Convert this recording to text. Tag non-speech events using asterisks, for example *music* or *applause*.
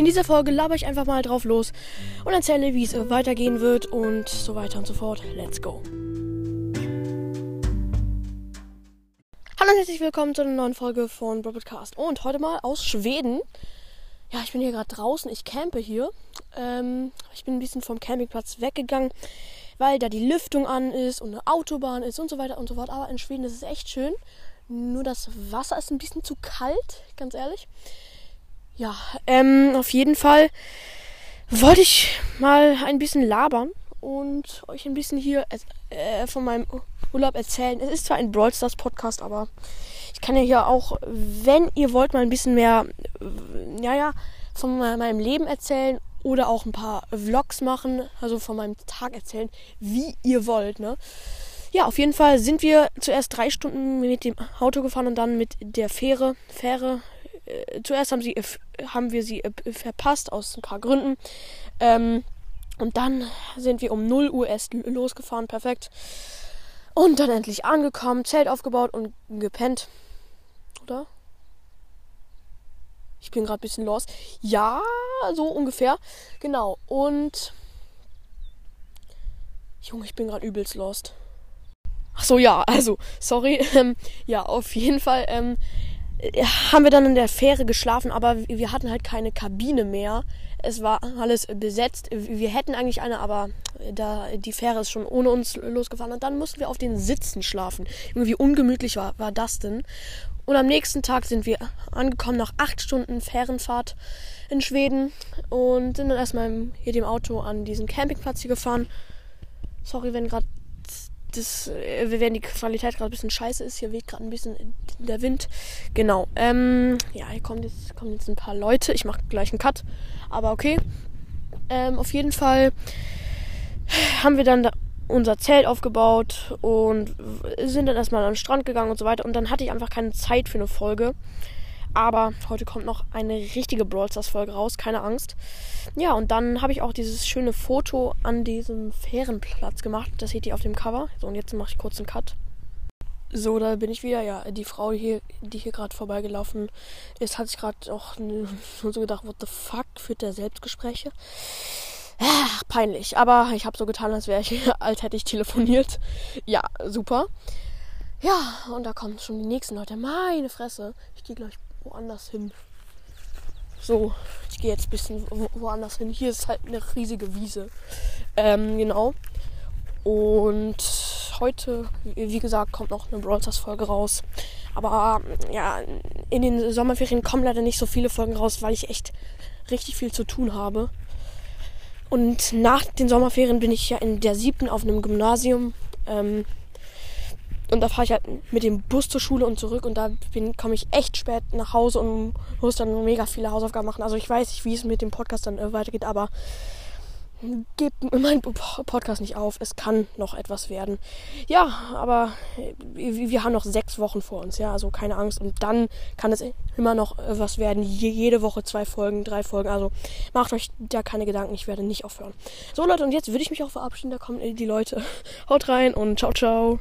In dieser Folge laber ich einfach mal drauf los und erzähle, wie es weitergehen wird und so weiter und so fort. Let's go. Hallo und herzlich willkommen zu einer neuen Folge von Broadcast. Und heute mal aus Schweden. Ja, ich bin hier gerade draußen. Ich campe hier. Ähm, ich bin ein bisschen vom Campingplatz weggegangen, weil da die Lüftung an ist und eine Autobahn ist und so weiter und so fort. Aber in Schweden ist es echt schön. Nur das Wasser ist ein bisschen zu kalt, ganz ehrlich. Ja, ähm, auf jeden Fall wollte ich mal ein bisschen labern und euch ein bisschen hier äh, von meinem Urlaub erzählen. Es ist zwar ein Brawl Stars Podcast, aber ich kann ja hier auch, wenn ihr wollt, mal ein bisschen mehr, äh, ja, ja, von meinem Leben erzählen oder auch ein paar Vlogs machen, also von meinem Tag erzählen, wie ihr wollt, ne? Ja, auf jeden Fall sind wir zuerst drei Stunden mit dem Auto gefahren und dann mit der Fähre. Fähre. Äh, zuerst haben, sie, äh, haben wir sie äh, verpasst aus ein paar Gründen. Ähm, und dann sind wir um 0 Uhr erst losgefahren. Perfekt. Und dann endlich angekommen, Zelt aufgebaut und gepennt. Oder? Ich bin gerade ein bisschen los. Ja, so ungefähr. Genau. Und. Junge, ich bin gerade übelst lost. Ach so, ja, also, sorry. *laughs* Ähm, ja, auf jeden Fall ähm, haben wir dann in der Fähre geschlafen, aber wir hatten halt keine Kabine mehr. Es war alles besetzt. Wir hätten eigentlich eine, aber da die Fähre ist schon ohne uns losgefahren und dann mussten wir auf den Sitzen schlafen. Irgendwie ungemütlich war, war das denn. Und am nächsten Tag sind wir angekommen nach acht Stunden Fährenfahrt in Schweden und sind dann erstmal hier dem Auto an diesen Campingplatz hier gefahren. Sorry, wenn gerade das, äh, wenn die Qualität gerade ein bisschen scheiße ist. Hier weht gerade ein bisschen der Wind. Genau. Ähm, ja, hier kommen jetzt, kommen jetzt ein paar Leute. Ich mache gleich einen Cut. Aber okay. Ähm, auf jeden Fall haben wir dann da unser Zelt aufgebaut und sind dann erstmal an den Strand gegangen und so weiter. Und dann hatte ich einfach keine Zeit für eine Folge. Aber heute kommt noch eine richtige Brawl Stars Folge raus, keine Angst. Ja, und dann habe ich auch dieses schöne Foto an diesem Fährenplatz gemacht. Das seht ihr auf dem Cover. So, und jetzt mache ich kurz einen Cut. So, da bin ich wieder. Ja, die Frau hier, die hier gerade vorbeigelaufen ist, hat sich gerade auch *laughs* so gedacht, what the fuck, führt der Selbstgespräche? Ach, peinlich. Aber ich habe so getan, als wäre ich, *laughs* als hätte ich telefoniert. Ja, super. Ja, und da kommen schon die nächsten Leute. Meine Fresse. Ich gehe gleich woanders hin. So, ich gehe jetzt ein bisschen woanders hin. Hier ist halt eine riesige Wiese. Ähm, genau. Und heute, wie gesagt, kommt noch eine Brawl Stars Folge raus. Aber ja, in den Sommerferien kommen leider nicht so viele Folgen raus, weil ich echt richtig viel zu tun habe. Und nach den Sommerferien bin ich ja in der siebten auf einem Gymnasium. Ähm, und da fahre ich halt mit dem Bus zur Schule und zurück und da komme ich echt spät nach Hause und muss dann mega viele Hausaufgaben machen. Also ich weiß nicht, wie es mit dem Podcast dann äh, weitergeht, aber gebt meinen Podcast nicht auf. Es kann noch etwas werden. Ja, aber wir haben noch sechs Wochen vor uns, ja, also keine Angst. Und dann kann es immer noch äh, was werden. Jede Woche zwei Folgen, drei Folgen. Also macht euch da keine Gedanken, ich werde nicht aufhören. So Leute, und jetzt würde ich mich auch verabschieden. Da kommen die Leute. *laughs* Haut rein und ciao, ciao.